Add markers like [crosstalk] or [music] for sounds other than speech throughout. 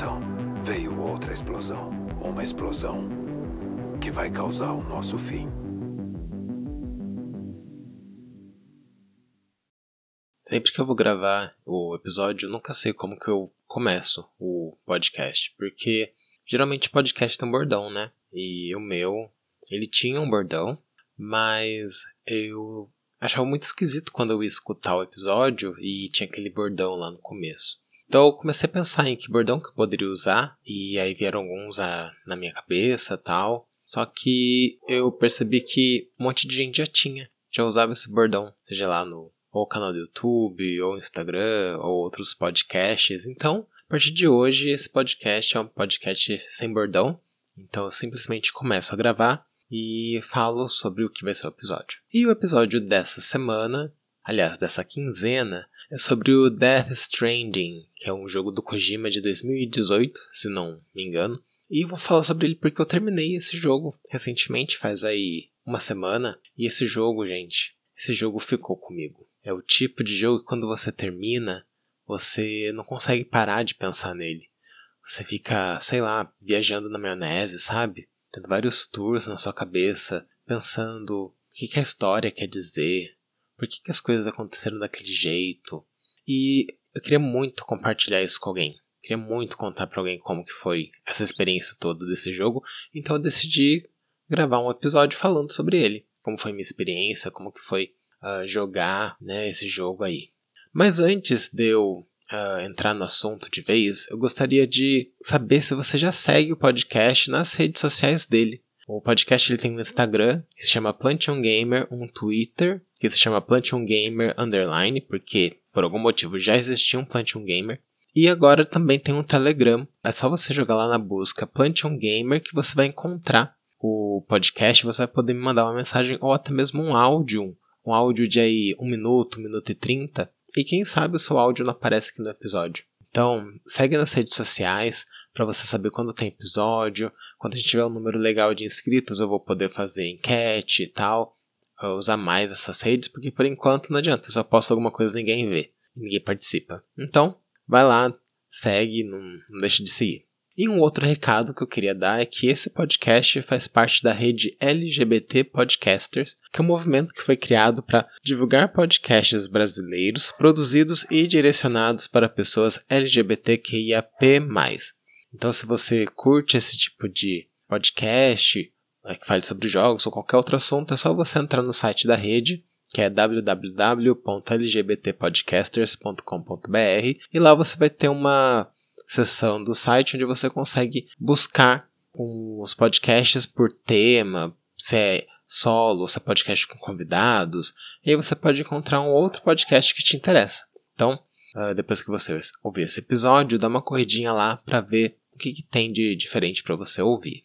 então veio outra explosão. Uma explosão que vai causar o nosso fim. Sempre que eu vou gravar o episódio, eu nunca sei como que eu começo o podcast, porque geralmente podcast tem um bordão, né? E o meu, ele tinha um bordão, mas eu achava muito esquisito quando eu ia escutar o episódio e tinha aquele bordão lá no começo. Então eu comecei a pensar em que bordão que eu poderia usar, e aí vieram alguns a, na minha cabeça tal. Só que eu percebi que um monte de gente já tinha, já usava esse bordão, seja lá no ou canal do YouTube, ou Instagram, ou outros podcasts. Então, a partir de hoje, esse podcast é um podcast sem bordão. Então, eu simplesmente começo a gravar e falo sobre o que vai ser o episódio. E o episódio dessa semana, aliás, dessa quinzena, é sobre o Death Stranding, que é um jogo do Kojima de 2018, se não me engano. E vou falar sobre ele porque eu terminei esse jogo recentemente, faz aí uma semana. E esse jogo, gente, esse jogo ficou comigo. É o tipo de jogo que quando você termina, você não consegue parar de pensar nele. Você fica, sei lá, viajando na maionese, sabe? Tendo vários tours na sua cabeça, pensando o que, que a história quer dizer, por que, que as coisas aconteceram daquele jeito. E eu queria muito compartilhar isso com alguém. Queria muito contar para alguém como que foi essa experiência toda desse jogo, então eu decidi gravar um episódio falando sobre ele, como foi minha experiência, como que foi uh, jogar né, esse jogo aí. Mas antes de eu uh, entrar no assunto de vez, eu gostaria de saber se você já segue o podcast nas redes sociais dele. O podcast ele tem um Instagram que se chama Plantion Gamer, um Twitter que se chama Plantion Gamer Underline, porque por algum motivo já existia um Plantion Gamer. E agora também tem um Telegram. É só você jogar lá na busca Plantion Gamer que você vai encontrar o podcast. Você vai poder me mandar uma mensagem ou até mesmo um áudio um áudio de aí 1 minuto, 1 minuto e 30, e quem sabe o seu áudio não aparece aqui no episódio. Então, segue nas redes sociais para você saber quando tem episódio. Quando a gente tiver um número legal de inscritos, eu vou poder fazer enquete e tal. Usar mais essas redes, porque por enquanto não adianta, eu só posto alguma coisa e ninguém vê, ninguém participa. Então, vai lá, segue, não, não deixe de seguir. E um outro recado que eu queria dar é que esse podcast faz parte da rede LGBT Podcasters, que é um movimento que foi criado para divulgar podcasts brasileiros produzidos e direcionados para pessoas LGBTQIAP+. Então, se você curte esse tipo de podcast, né, que fale sobre jogos ou qualquer outro assunto, é só você entrar no site da rede que é www.lgbtpodcasters.com.br e lá você vai ter uma seção do site onde você consegue buscar os podcasts por tema, se é solo, se é podcast com convidados, e aí você pode encontrar um outro podcast que te interessa. Então, uh, depois que você ouvir esse episódio, dá uma corridinha lá para ver o que, que, tem de diferente para você ouvir.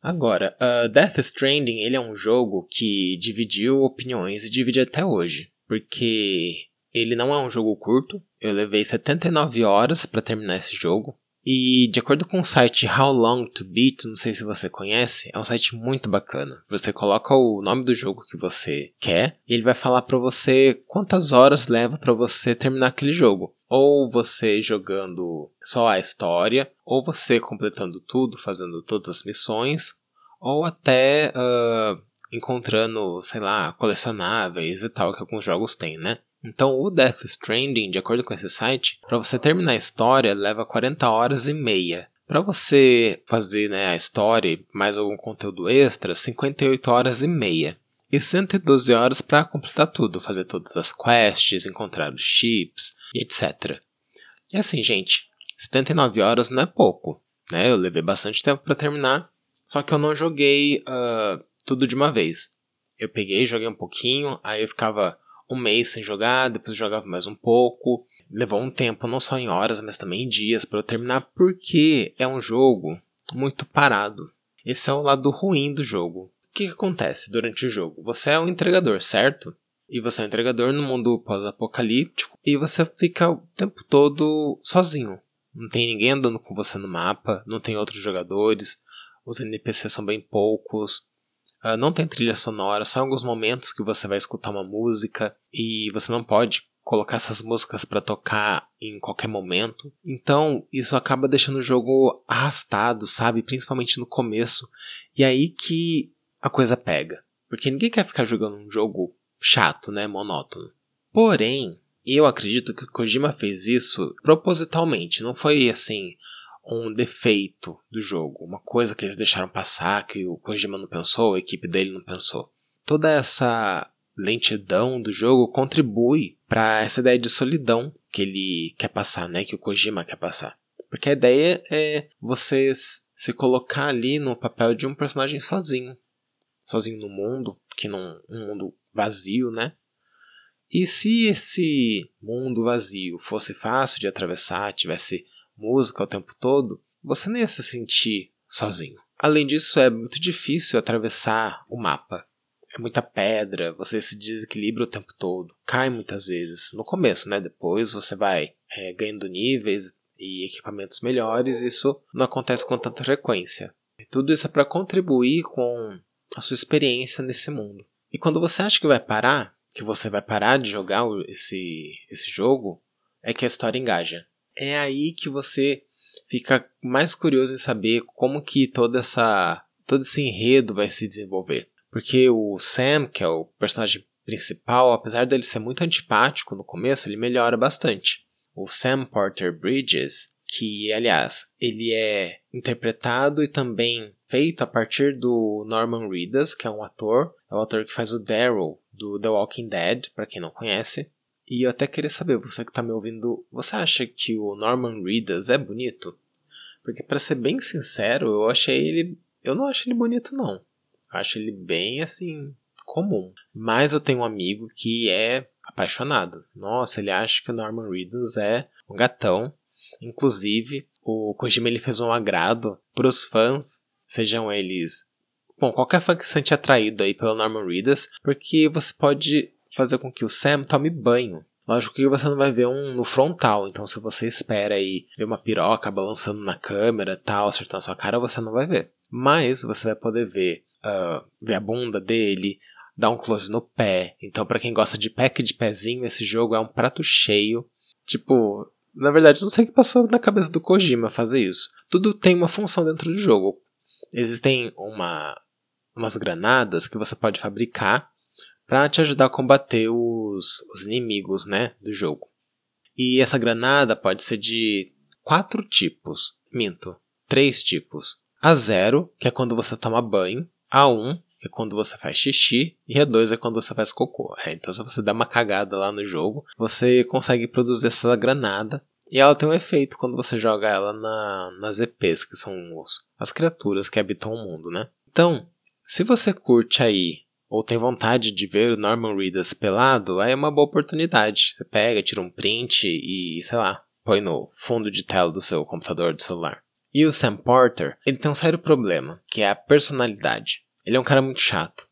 Agora, uh, Death Stranding ele é um jogo que dividiu opiniões e divide até hoje, porque ele não é um jogo curto, eu levei 79 horas para terminar esse jogo. E de acordo com o site How Long to Beat, não sei se você conhece, é um site muito bacana. Você coloca o nome do jogo que você quer e ele vai falar para você quantas horas leva para você terminar aquele jogo. Ou você jogando só a história, ou você completando tudo, fazendo todas as missões, ou até uh, encontrando, sei lá, colecionáveis e tal que alguns jogos têm, né? Então, o Death Stranding, de acordo com esse site, para você terminar a história leva 40 horas e meia. Para você fazer né, a história mais algum conteúdo extra, 58 horas e meia. E 112 horas para completar tudo, fazer todas as quests, encontrar os chips etc. E assim, gente, 79 horas não é pouco, né? Eu levei bastante tempo para terminar, só que eu não joguei uh, tudo de uma vez. Eu peguei, joguei um pouquinho, aí eu ficava um mês sem jogar, depois jogava mais um pouco. Levou um tempo, não só em horas, mas também em dias para eu terminar, porque é um jogo muito parado. Esse é o lado ruim do jogo. O que, que acontece durante o jogo? Você é um entregador, certo? E você é um entregador no mundo pós-apocalíptico e você fica o tempo todo sozinho. Não tem ninguém andando com você no mapa, não tem outros jogadores, os NPCs são bem poucos, Uh, não tem trilha sonora, só alguns momentos que você vai escutar uma música e você não pode colocar essas músicas para tocar em qualquer momento. Então, isso acaba deixando o jogo arrastado, sabe? Principalmente no começo. E aí que a coisa pega. Porque ninguém quer ficar jogando um jogo chato, né? Monótono. Porém, eu acredito que o Kojima fez isso propositalmente. Não foi assim um defeito do jogo, uma coisa que eles deixaram passar, que o Kojima não pensou, a equipe dele não pensou. Toda essa lentidão do jogo contribui para essa ideia de solidão que ele quer passar, né? Que o Kojima quer passar. Porque a ideia é você se colocar ali no papel de um personagem sozinho. Sozinho no mundo, que não um mundo vazio, né? E se esse mundo vazio fosse fácil de atravessar, tivesse música o tempo todo, você não ia se sentir sozinho. Além disso, é muito difícil atravessar o mapa. É muita pedra, você se desequilibra o tempo todo, cai muitas vezes. No começo, né? Depois você vai é, ganhando níveis e equipamentos melhores, isso não acontece com tanta frequência. E tudo isso é para contribuir com a sua experiência nesse mundo. E quando você acha que vai parar, que você vai parar de jogar esse, esse jogo, é que a história engaja é aí que você fica mais curioso em saber como que toda essa todo esse enredo vai se desenvolver. Porque o Sam, que é o personagem principal, apesar dele ser muito antipático no começo, ele melhora bastante. O Sam Porter Bridges, que aliás, ele é interpretado e também feito a partir do Norman Reedus, que é um ator, é o ator que faz o Daryl do The Walking Dead, para quem não conhece. E eu até queria saber, você que está me ouvindo, você acha que o Norman Reedus é bonito? Porque para ser bem sincero, eu achei ele, eu não acho ele bonito não. Eu acho ele bem assim comum. Mas eu tenho um amigo que é apaixonado. Nossa, ele acha que o Norman Reedus é um gatão. Inclusive, o Kojima ele fez um agrado para os fãs, sejam eles Bom, qualquer fã que se sente atraído aí pelo Norman Reedus, porque você pode fazer com que o Sam tome banho. Lógico que você não vai ver um no frontal, então se você espera aí ver uma piroca balançando na câmera tal, acertando sua cara, você não vai ver. Mas você vai poder ver, uh, ver a bunda dele, dar um close no pé. Então, para quem gosta de pack de pezinho, esse jogo é um prato cheio. Tipo, na verdade, não sei o que passou na cabeça do Kojima fazer isso. Tudo tem uma função dentro do jogo. Existem uma, umas granadas que você pode fabricar para te ajudar a combater os, os inimigos né, do jogo. E essa granada pode ser de quatro tipos. Minto, três tipos. A zero, que é quando você toma banho. A 1, um, que é quando você faz xixi. E a 2 é quando você faz cocô. É, então, se você dá uma cagada lá no jogo, você consegue produzir essa granada. E ela tem um efeito quando você joga ela na, nas EPs, que são os, as criaturas que habitam o mundo, né? Então, se você curte aí ou tem vontade de ver o Norman Reedus pelado, aí é uma boa oportunidade. Você pega, tira um print e, sei lá, põe no fundo de tela do seu computador, do celular. E o Sam Porter, ele tem um sério problema, que é a personalidade. Ele é um cara muito chato.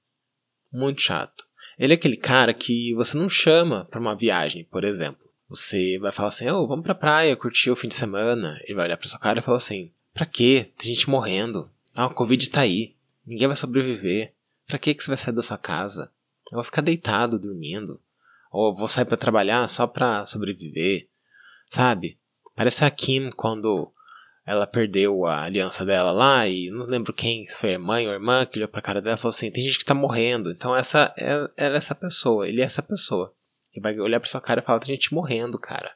Muito chato. Ele é aquele cara que você não chama para uma viagem, por exemplo. Você vai falar assim, oh, vamos pra praia, curtir o fim de semana. Ele vai olhar pra sua cara e falar assim, pra quê? Tem gente morrendo. Ah, o Covid tá aí. Ninguém vai sobreviver. Pra que, que você vai sair da sua casa? Eu vou ficar deitado, dormindo. Ou vou sair para trabalhar só pra sobreviver. Sabe? Parece a Kim quando ela perdeu a aliança dela lá e não lembro quem, se foi a mãe ou a irmã, que olhou pra cara dela e falou assim: tem gente que tá morrendo. Então essa é, é essa pessoa, ele é essa pessoa. Ele vai olhar pra sua cara e falar: tem gente morrendo, cara.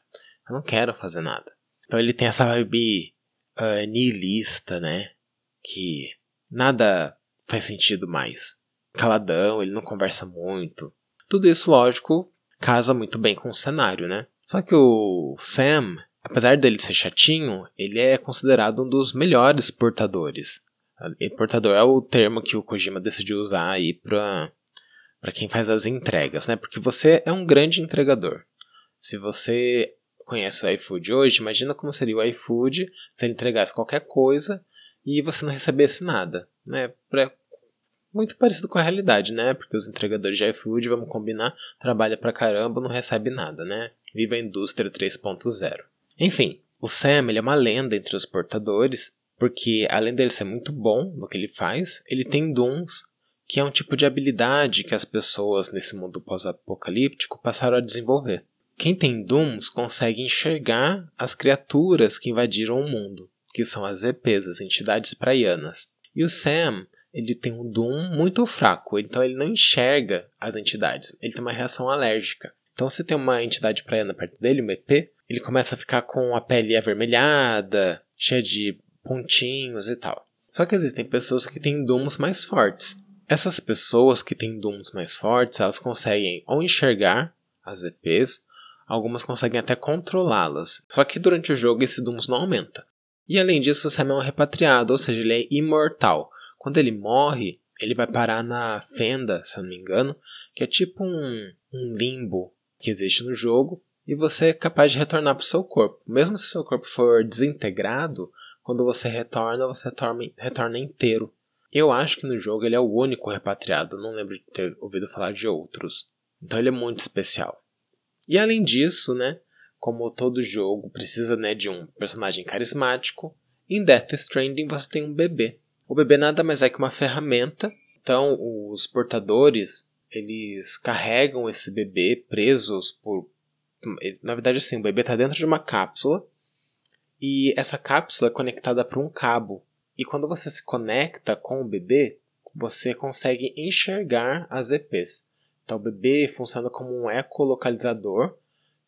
Eu não quero fazer nada. Então ele tem essa vibe uh, nihilista, né? Que nada faz sentido mais caladão, ele não conversa muito. Tudo isso, lógico, casa muito bem com o cenário, né? Só que o Sam, apesar dele ser chatinho, ele é considerado um dos melhores portadores. E portador é o termo que o Kojima decidiu usar aí para para quem faz as entregas, né? Porque você é um grande entregador. Se você conhece o iFood hoje, imagina como seria o iFood se ele entregasse qualquer coisa e você não recebesse nada, né? Pra muito parecido com a realidade, né? Porque os entregadores de iFood, vamos combinar, trabalha pra caramba, não recebe nada, né? Viva a indústria 3.0. Enfim, o Sam ele é uma lenda entre os portadores, porque além dele ser muito bom no que ele faz, ele tem dons, que é um tipo de habilidade que as pessoas nesse mundo pós-apocalíptico passaram a desenvolver. quem tem Dooms consegue enxergar as criaturas que invadiram o mundo, que são as EPs, as entidades praianas. E o Sam, ele tem um Doom muito fraco, então ele não enxerga as entidades, ele tem uma reação alérgica. Então se tem uma entidade praiana perto dele, um EP, ele começa a ficar com a pele avermelhada, cheia de pontinhos e tal. Só que existem pessoas que têm Dooms mais fortes. Essas pessoas que têm Dooms mais fortes, elas conseguem ou enxergar as EPs Algumas conseguem até controlá-las. Só que durante o jogo esse Dooms não aumenta. E além disso, o Sam é um repatriado, ou seja, ele é imortal. Quando ele morre, ele vai parar na Fenda, se eu não me engano, que é tipo um, um limbo que existe no jogo, e você é capaz de retornar para o seu corpo. Mesmo se seu corpo for desintegrado, quando você retorna, você retorna, retorna inteiro. Eu acho que no jogo ele é o único repatriado, não lembro de ter ouvido falar de outros. Então ele é muito especial. E além disso, né, como todo jogo precisa né, de um personagem carismático, em Death Stranding você tem um bebê. O bebê nada mais é que uma ferramenta. Então os portadores eles carregam esse bebê presos por. Na verdade, assim, o bebê está dentro de uma cápsula e essa cápsula é conectada por um cabo. E quando você se conecta com o bebê, você consegue enxergar as EPs. Então, o bebê funciona como um ecolocalizador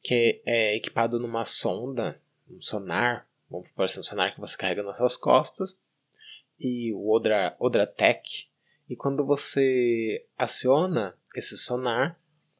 que é equipado numa sonda, um sonar, vamos por assim, um sonar que você carrega nas suas costas, e o Odra, Odratec. E quando você aciona esse sonar,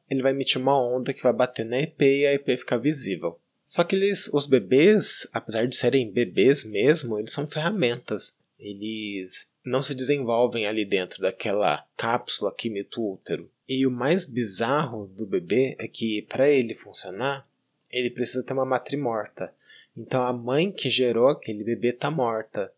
ele vai emitir uma onda que vai bater na EP e a EP fica visível. Só que eles, os bebês, apesar de serem bebês mesmo, eles são ferramentas. Eles não se desenvolvem ali dentro daquela cápsula que imita o útero. E o mais bizarro do bebê é que para ele funcionar, ele precisa ter uma matriz morta. Então a mãe que gerou aquele bebê está morta.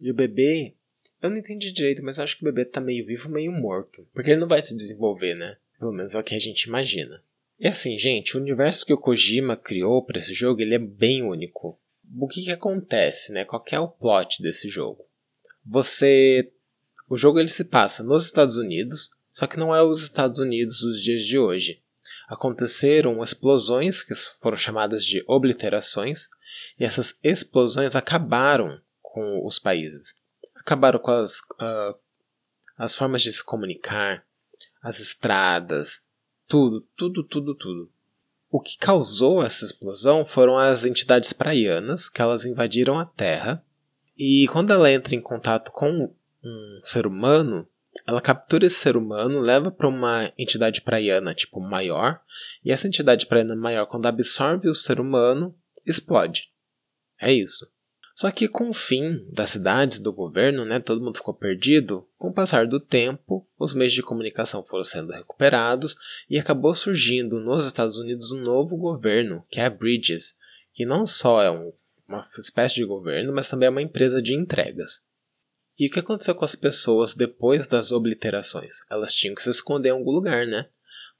E o bebê, eu não entendi direito, mas acho que o bebê está meio vivo, meio morto. Porque ele não vai se desenvolver, né? Pelo menos é o que a gente imagina. E assim, gente, o universo que o Kojima criou para esse jogo, ele é bem único. O que que acontece, né? Qual é o plot desse jogo? Você o jogo ele se passa nos Estados Unidos, só que não é os Estados Unidos dos dias de hoje. Aconteceram explosões que foram chamadas de obliterações, e essas explosões acabaram com os países. Acabaram com as, uh, as formas de se comunicar, as estradas, tudo, tudo, tudo, tudo. O que causou essa explosão foram as entidades praianas, que elas invadiram a Terra, e quando ela entra em contato com um ser humano, ela captura esse ser humano, leva para uma entidade praiana, tipo, maior, e essa entidade praiana maior, quando absorve o ser humano, explode. É isso. Só que com o fim das cidades, do governo, né, todo mundo ficou perdido, com o passar do tempo, os meios de comunicação foram sendo recuperados e acabou surgindo nos Estados Unidos um novo governo, que é a Bridges, que não só é um, uma espécie de governo, mas também é uma empresa de entregas. E o que aconteceu com as pessoas depois das obliterações? Elas tinham que se esconder em algum lugar, né?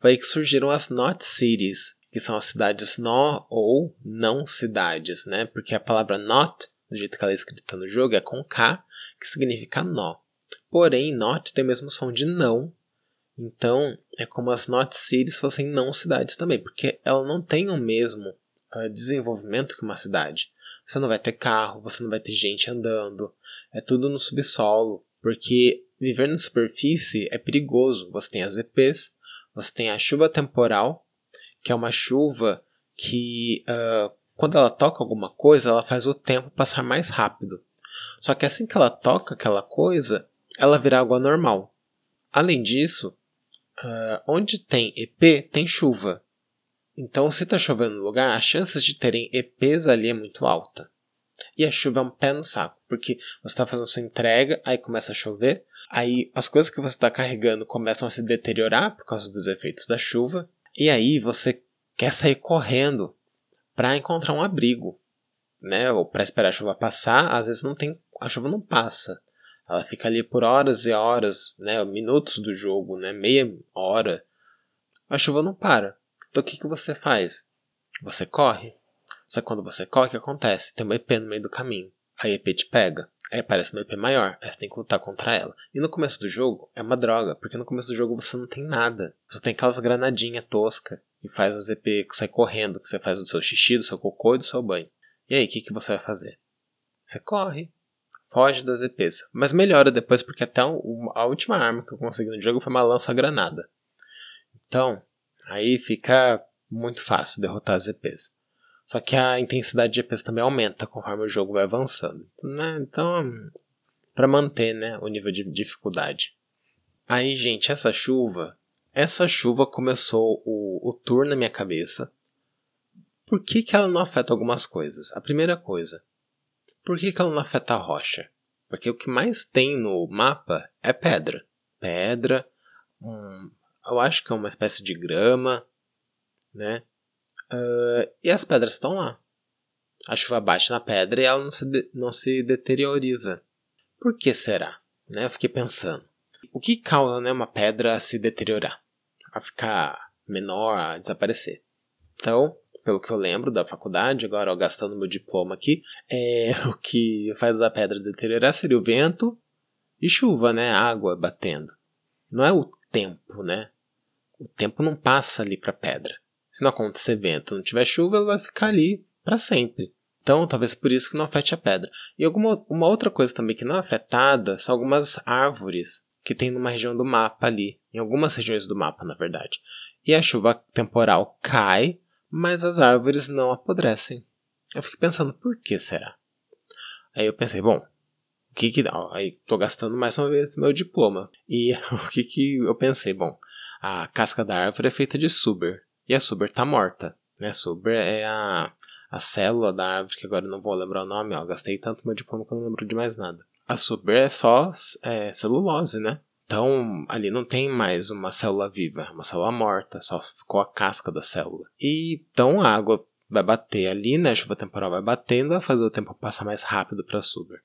Foi aí que surgiram as Not Cities, que são as cidades nó ou não cidades, né? Porque a palavra not, do jeito que ela é escrita no jogo, é com K, que significa nó. Porém, not tem o mesmo som de não. Então, é como as not cities fossem não cidades também, porque ela não tem o mesmo uh, desenvolvimento que uma cidade. Você não vai ter carro, você não vai ter gente andando. É tudo no subsolo, porque viver na superfície é perigoso. Você tem as EPs, você tem a chuva temporal, que é uma chuva que uh, quando ela toca alguma coisa, ela faz o tempo passar mais rápido. Só que assim que ela toca aquela coisa, ela vira água normal. Além disso, uh, onde tem EP, tem chuva. Então, se está chovendo no lugar, as chances de terem EPs ali é muito alta. E a chuva é um pé no saco, porque você está fazendo sua entrega, aí começa a chover, aí as coisas que você está carregando começam a se deteriorar por causa dos efeitos da chuva, e aí você quer sair correndo para encontrar um abrigo, né? Ou para esperar a chuva passar, às vezes não tem, a chuva não passa. Ela fica ali por horas e horas, né? Minutos do jogo, né? Meia hora. A chuva não para. Então o que, que você faz? Você corre. Só que quando você corre, o que acontece? Tem uma EP no meio do caminho. A EP te pega. Aí aparece uma EP maior. Aí você tem que lutar contra ela. E no começo do jogo é uma droga, porque no começo do jogo você não tem nada. Você tem aquelas granadinhas tosca. Que faz as EP que sai correndo, que você faz do seu xixi, do seu cocô e do seu banho. E aí, o que, que você vai fazer? Você corre, foge das EPs. Mas melhora depois, porque até a última arma que eu consegui no jogo foi uma lança-granada. Então, aí fica muito fácil derrotar as EPs. Só que a intensidade de EPs também aumenta conforme o jogo vai avançando. Né? Então, para manter né, o nível de dificuldade. Aí, gente, essa chuva. Essa chuva começou o, o tour na minha cabeça. Por que, que ela não afeta algumas coisas? A primeira coisa, por que, que ela não afeta a rocha? Porque o que mais tem no mapa é pedra. Pedra, um, eu acho que é uma espécie de grama, né? Uh, e as pedras estão lá. A chuva bate na pedra e ela não se, de, não se deterioriza. Por que será? Né? Eu fiquei pensando. O que causa né, uma pedra se deteriorar? A ficar menor, a desaparecer? Então, pelo que eu lembro da faculdade, agora ó, gastando meu diploma aqui, é, [laughs] o que faz a pedra deteriorar seria o vento e chuva, né? Água batendo. Não é o tempo, né? O tempo não passa ali para a pedra. Se não acontecer vento, não tiver chuva, ela vai ficar ali para sempre. Então, talvez por isso que não afete a pedra. E alguma uma outra coisa também que não é afetada são algumas árvores que tem numa região do mapa ali, em algumas regiões do mapa, na verdade. E a chuva temporal cai, mas as árvores não apodrecem. Eu fiquei pensando, por que será? Aí eu pensei, bom, o que que dá? Aí tô gastando mais uma vez meu diploma. E [laughs] o que que eu pensei? Bom, a casca da árvore é feita de suber. E a suber tá morta. Né? Suber é a, a célula da árvore, que agora não vou lembrar o nome. Ó, gastei tanto meu diploma que eu não lembro de mais nada. A suber é só é, celulose, né? Então, ali não tem mais uma célula viva, uma célula morta, só ficou a casca da célula. E então a água vai bater ali, né? A chuva temporal vai batendo, vai fazer o tempo passar mais rápido para a suber.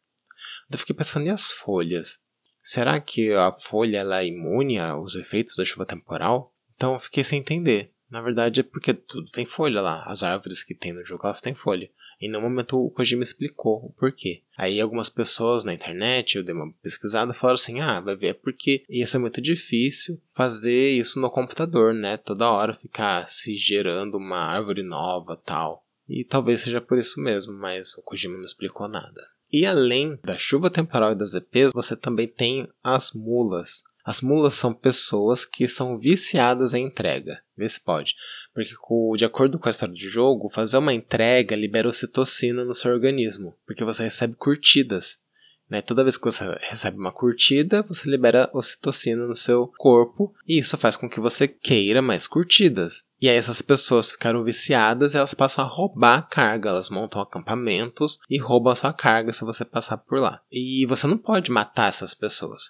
Eu fiquei pensando, e as folhas? Será que a folha ela é imune aos efeitos da chuva temporal? Então eu fiquei sem entender. Na verdade é porque tudo tem folha lá. As árvores que tem no jogo elas têm folha. E no momento o Kojima explicou o porquê. Aí algumas pessoas na internet, eu dei uma pesquisada, falaram assim: ah, vai ver, é porque ia ser muito difícil fazer isso no computador, né? Toda hora ficar se gerando uma árvore nova tal. E talvez seja por isso mesmo, mas o Kojima não explicou nada. E além da chuva temporal e das EPs, você também tem as mulas. As mulas são pessoas que são viciadas em entrega. Vê se pode. Porque, de acordo com a história do jogo, fazer uma entrega libera ocitocina no seu organismo. Porque você recebe curtidas. Né? Toda vez que você recebe uma curtida, você libera ocitocina no seu corpo. E isso faz com que você queira mais curtidas. E aí essas pessoas ficaram viciadas elas passam a roubar a carga. Elas montam acampamentos e roubam a sua carga se você passar por lá. E você não pode matar essas pessoas.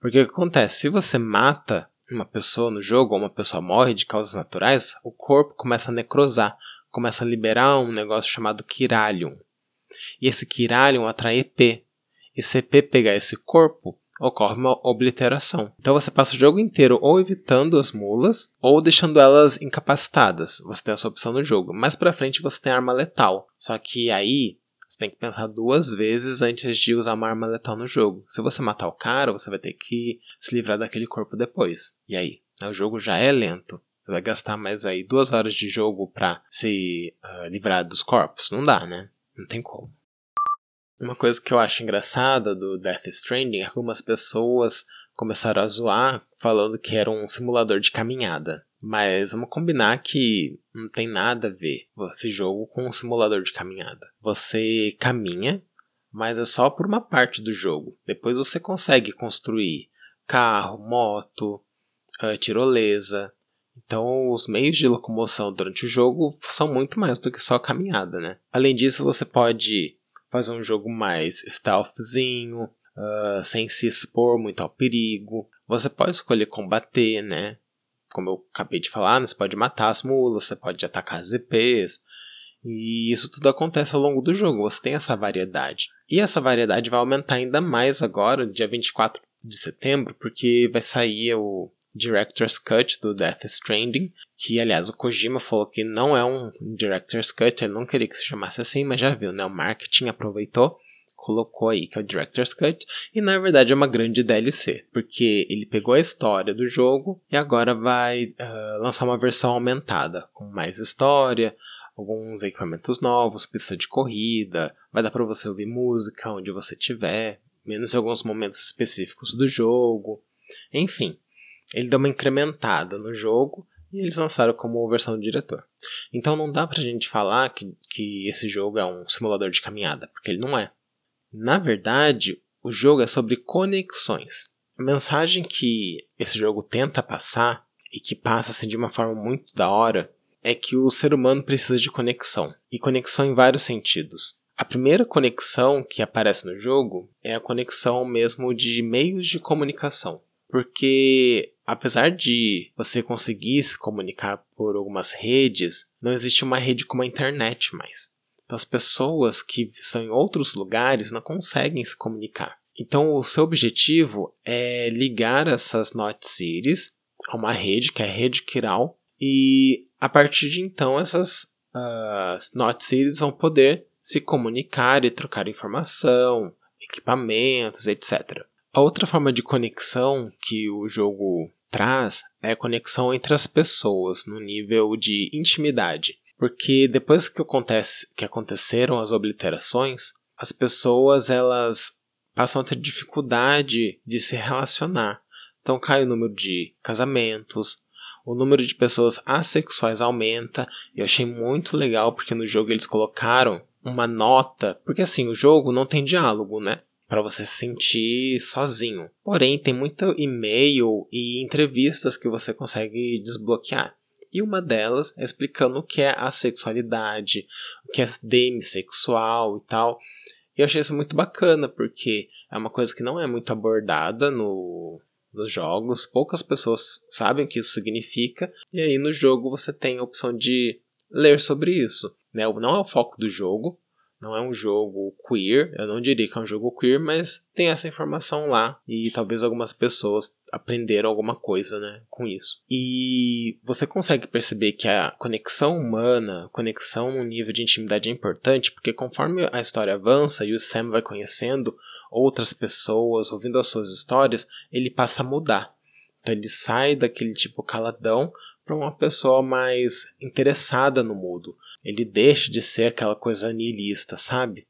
Porque o que acontece? Se você mata uma pessoa no jogo, ou uma pessoa morre de causas naturais, o corpo começa a necrosar, começa a liberar um negócio chamado Kiralium. E esse Kiralium atrai EP. E se EP pegar esse corpo, ocorre uma obliteração. Então você passa o jogo inteiro ou evitando as mulas ou deixando elas incapacitadas. Você tem essa opção no jogo. Mais pra frente você tem arma letal. Só que aí você tem que pensar duas vezes antes de usar uma arma letal no jogo. Se você matar o cara, você vai ter que se livrar daquele corpo depois. E aí? O jogo já é lento. Você vai gastar mais aí duas horas de jogo pra se uh, livrar dos corpos? Não dá, né? Não tem como. Uma coisa que eu acho engraçada do Death Stranding é que algumas pessoas começaram a zoar falando que era um simulador de caminhada. Mas vamos combinar que não tem nada a ver esse jogo com um simulador de caminhada. Você caminha, mas é só por uma parte do jogo. Depois você consegue construir carro, moto, eh, tirolesa. Então, os meios de locomoção durante o jogo são muito mais do que só caminhada, né? Além disso, você pode fazer um jogo mais stealthzinho, uh, sem se expor muito ao perigo. Você pode escolher combater, né? Como eu acabei de falar, né, você pode matar as mulas, você pode atacar as EPs. E isso tudo acontece ao longo do jogo, você tem essa variedade. E essa variedade vai aumentar ainda mais agora, dia 24 de setembro, porque vai sair o Director's Cut do Death Stranding, que aliás o Kojima falou que não é um Director's Cut, ele não queria que se chamasse assim, mas já viu, né? O marketing aproveitou colocou aí, que é o Director's Cut, e na verdade é uma grande DLC, porque ele pegou a história do jogo e agora vai uh, lançar uma versão aumentada, com mais história, alguns equipamentos novos, pista de corrida, vai dar para você ouvir música onde você estiver, menos alguns momentos específicos do jogo. Enfim, ele deu uma incrementada no jogo e eles lançaram como versão do diretor. Então não dá pra gente falar que, que esse jogo é um simulador de caminhada, porque ele não é. Na verdade, o jogo é sobre conexões. A mensagem que esse jogo tenta passar, e que passa assim, de uma forma muito da hora, é que o ser humano precisa de conexão. E conexão em vários sentidos. A primeira conexão que aparece no jogo é a conexão mesmo de meios de comunicação. Porque apesar de você conseguir se comunicar por algumas redes, não existe uma rede como a internet mais. Então as pessoas que estão em outros lugares não conseguem se comunicar. Então o seu objetivo é ligar essas Not Cities a uma rede, que é a rede Kiral, e a partir de então essas uh, Not Cities vão poder se comunicar e trocar informação, equipamentos, etc. A outra forma de conexão que o jogo traz é a conexão entre as pessoas no nível de intimidade. Porque depois que, acontece, que aconteceram as obliterações, as pessoas elas passam a ter dificuldade de se relacionar. Então cai o número de casamentos, o número de pessoas assexuais aumenta. Eu achei muito legal porque no jogo eles colocaram uma nota, porque assim, o jogo não tem diálogo, né? para você se sentir sozinho. Porém, tem muito e-mail e entrevistas que você consegue desbloquear. E uma delas é explicando o que é a sexualidade, o que é demissexual e tal. E eu achei isso muito bacana, porque é uma coisa que não é muito abordada no, nos jogos, poucas pessoas sabem o que isso significa, e aí no jogo você tem a opção de ler sobre isso. Né? Não é o foco do jogo, não é um jogo queer, eu não diria que é um jogo queer, mas tem essa informação lá e talvez algumas pessoas aprenderam alguma coisa, né, com isso. E você consegue perceber que a conexão humana, conexão no nível de intimidade é importante, porque conforme a história avança e o Sam vai conhecendo outras pessoas, ouvindo as suas histórias, ele passa a mudar. Então ele sai daquele tipo caladão para uma pessoa mais interessada no mundo ele deixa de ser aquela coisa nihilista, sabe?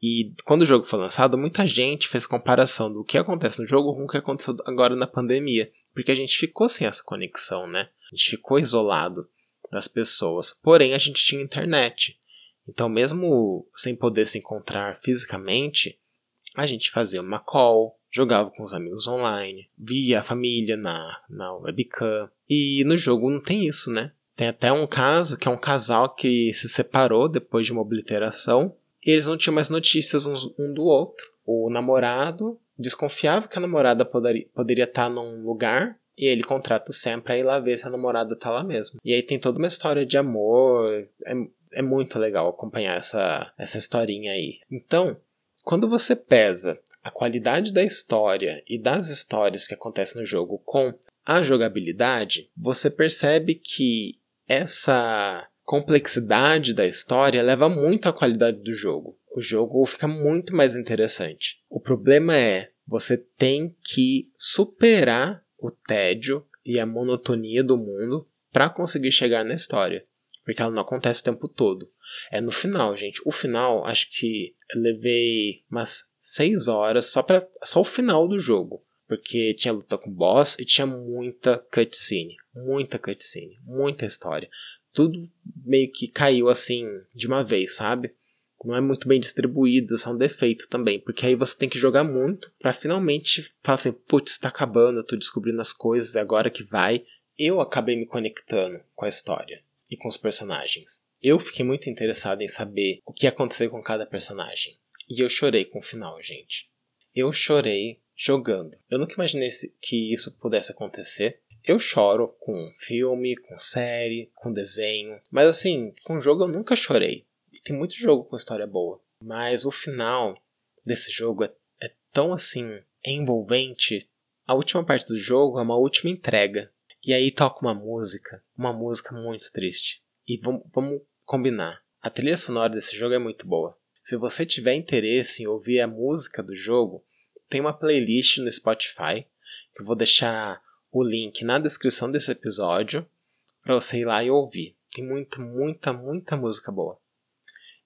E quando o jogo foi lançado, muita gente fez comparação do que acontece no jogo com o que aconteceu agora na pandemia, porque a gente ficou sem essa conexão, né? A gente ficou isolado das pessoas. Porém, a gente tinha internet. Então, mesmo sem poder se encontrar fisicamente, a gente fazia uma call, jogava com os amigos online, via a família na, na webcam. E no jogo não tem isso, né? Tem até um caso que é um casal que se separou depois de uma obliteração e eles não tinham mais notícias um do outro. O namorado desconfiava que a namorada poderia, poderia estar num lugar e ele contrata o Sam pra ir lá ver se a namorada tá lá mesmo. E aí tem toda uma história de amor. É, é muito legal acompanhar essa, essa historinha aí. Então, quando você pesa a qualidade da história e das histórias que acontecem no jogo com a jogabilidade, você percebe que essa complexidade da história leva muito à qualidade do jogo. O jogo fica muito mais interessante. O problema é você tem que superar o tédio e a monotonia do mundo para conseguir chegar na história, porque ela não acontece o tempo todo. É no final, gente. O final, acho que levei umas 6 horas só para só o final do jogo, porque tinha luta com boss e tinha muita cutscene muita cutscene, muita história. Tudo meio que caiu assim de uma vez, sabe? Não é muito bem distribuído, isso é um defeito também, porque aí você tem que jogar muito para finalmente falar assim, putz, tá acabando, eu tô descobrindo as coisas, é agora que vai. Eu acabei me conectando com a história e com os personagens. Eu fiquei muito interessado em saber o que aconteceu com cada personagem. E eu chorei com o final, gente. Eu chorei jogando. Eu nunca imaginei que isso pudesse acontecer. Eu choro com filme, com série, com desenho, mas assim, com jogo eu nunca chorei. Tem muito jogo com história boa, mas o final desse jogo é, é tão assim envolvente. A última parte do jogo é uma última entrega. E aí toca uma música, uma música muito triste. E vamos, vamos combinar. A trilha sonora desse jogo é muito boa. Se você tiver interesse em ouvir a música do jogo, tem uma playlist no Spotify que eu vou deixar o link na descrição desse episódio para você ir lá e ouvir. Tem muita, muita, muita música boa.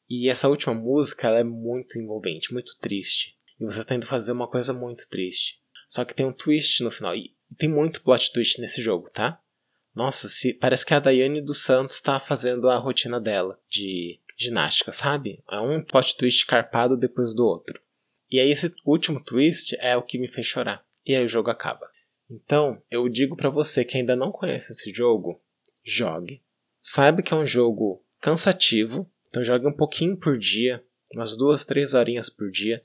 E essa última música é muito envolvente, muito triste. E você está indo fazer uma coisa muito triste. Só que tem um twist no final. E tem muito plot twist nesse jogo, tá? Nossa, se, parece que a Daiane dos Santos está fazendo a rotina dela de ginástica, sabe? É um plot twist carpado depois do outro. E aí esse último twist é o que me fez chorar. E aí o jogo acaba. Então, eu digo para você que ainda não conhece esse jogo, jogue. Saiba que é um jogo cansativo, então jogue um pouquinho por dia, umas duas, três horinhas por dia.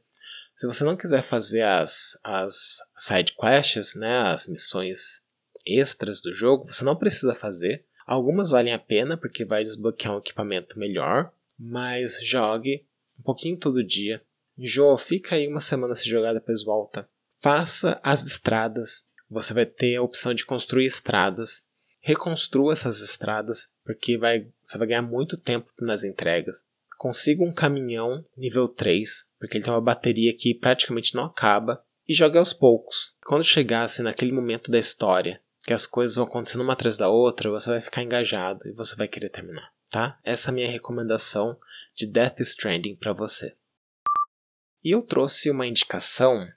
Se você não quiser fazer as, as side quests, né, as missões extras do jogo, você não precisa fazer. Algumas valem a pena porque vai desbloquear um equipamento melhor, mas jogue um pouquinho todo dia. Enjoa, fica aí uma semana se jogar, depois volta. Faça as estradas. Você vai ter a opção de construir estradas. Reconstrua essas estradas, porque vai, você vai ganhar muito tempo nas entregas. Consiga um caminhão nível 3, porque ele tem uma bateria que praticamente não acaba. E jogue aos poucos. Quando chegasse naquele momento da história, que as coisas vão acontecendo uma atrás da outra, você vai ficar engajado e você vai querer terminar, tá? Essa é a minha recomendação de Death Stranding para você. E eu trouxe uma indicação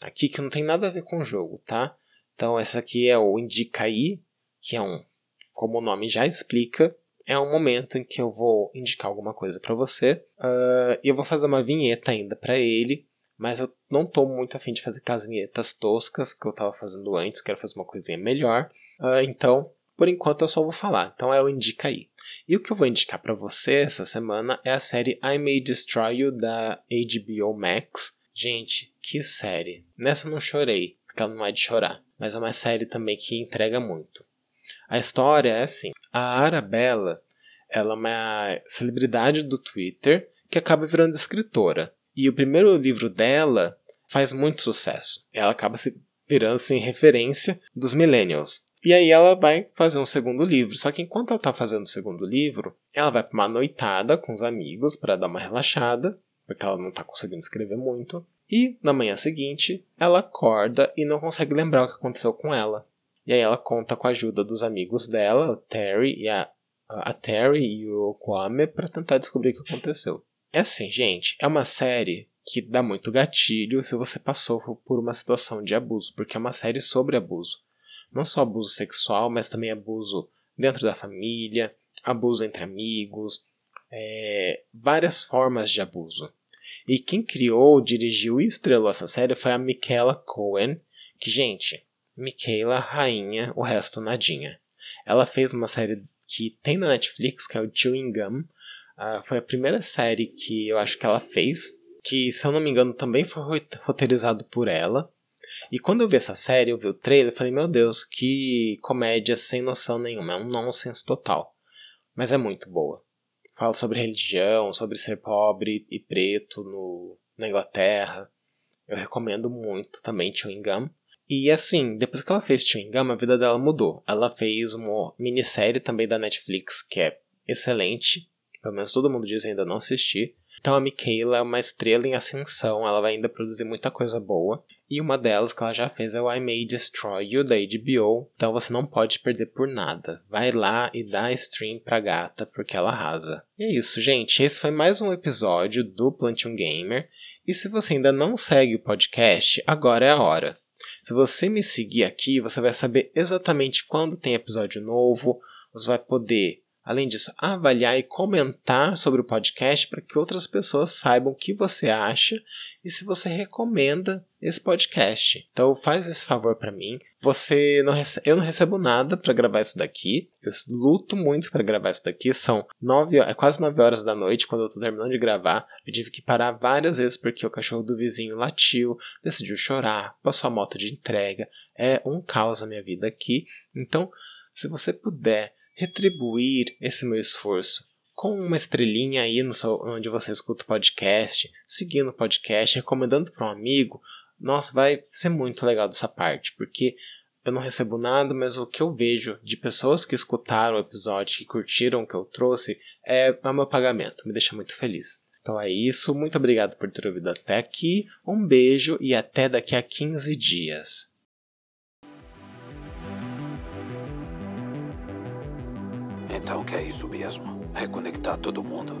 aqui que não tem nada a ver com o jogo, tá? Então essa aqui é o Indica aí, que é um, como o nome já explica, é um momento em que eu vou indicar alguma coisa para você uh, eu vou fazer uma vinheta ainda para ele, mas eu não estou muito afim de fazer aquelas vinhetas toscas que eu estava fazendo antes, quero fazer uma coisinha melhor. Uh, então, por enquanto eu só vou falar. Então é o indica aí. E o que eu vou indicar para você essa semana é a série I May Destroy You da HBO Max. Gente, que série! Nessa eu não chorei, porque ela não é de chorar, mas é uma série também que entrega muito. A história é assim: a Arabella ela é uma celebridade do Twitter que acaba virando escritora. E o primeiro livro dela faz muito sucesso. Ela acaba se virando assim, referência dos millennials. E aí ela vai fazer um segundo livro. Só que enquanto ela está fazendo o segundo livro, ela vai para uma noitada com os amigos para dar uma relaxada, porque ela não está conseguindo escrever muito. E na manhã seguinte, ela acorda e não consegue lembrar o que aconteceu com ela. E aí ela conta com a ajuda dos amigos dela, o Terry e a, a Terry e o Kwame, para tentar descobrir o que aconteceu. É assim, gente, é uma série que dá muito gatilho se você passou por uma situação de abuso, porque é uma série sobre abuso. Não só abuso sexual, mas também abuso dentro da família, abuso entre amigos, é, várias formas de abuso. E quem criou, dirigiu e estrelou essa série foi a Michaela Cohen, que, gente, Michaela, rainha, o resto nadinha. Ela fez uma série que tem na Netflix, que é o Chewing Gum. Uh, foi a primeira série que eu acho que ela fez, que, se eu não me engano, também foi roteirizado por ela. E quando eu vi essa série, eu vi o trailer, eu falei, meu Deus, que comédia sem noção nenhuma, é um nonsense total. Mas é muito boa. Fala sobre religião, sobre ser pobre e preto no, na Inglaterra. Eu recomendo muito também Chewing Gum. E assim, depois que ela fez Chewing Gum, a vida dela mudou. Ela fez uma minissérie também da Netflix, que é excelente. Pelo menos todo mundo diz ainda não assistir. Então a Michaela é uma estrela em ascensão, ela vai ainda produzir muita coisa boa. E uma delas que ela já fez é o I May Destroy You da HBO. Então você não pode perder por nada. Vai lá e dá stream pra gata, porque ela arrasa. E é isso, gente. Esse foi mais um episódio do Plantion Gamer. E se você ainda não segue o podcast, agora é a hora. Se você me seguir aqui, você vai saber exatamente quando tem episódio novo. Você vai poder Além disso, avaliar e comentar sobre o podcast para que outras pessoas saibam o que você acha e se você recomenda esse podcast. Então faz esse favor para mim. Você não eu não recebo nada para gravar isso daqui. Eu luto muito para gravar isso daqui. São nove, é quase 9 horas da noite quando eu estou terminando de gravar. Eu tive que parar várias vezes porque o cachorro do vizinho latiu, decidiu chorar, passou a moto de entrega. É um caos a minha vida aqui. Então, se você puder retribuir esse meu esforço com uma estrelinha aí no seu, onde você escuta o podcast, seguindo o podcast, recomendando para um amigo. Nossa, vai ser muito legal dessa parte, porque eu não recebo nada, mas o que eu vejo de pessoas que escutaram o episódio, que curtiram o que eu trouxe, é o meu pagamento, me deixa muito feliz. Então é isso, muito obrigado por ter ouvido até aqui, um beijo e até daqui a 15 dias. Então que é isso mesmo? Reconectar todo mundo.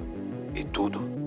E tudo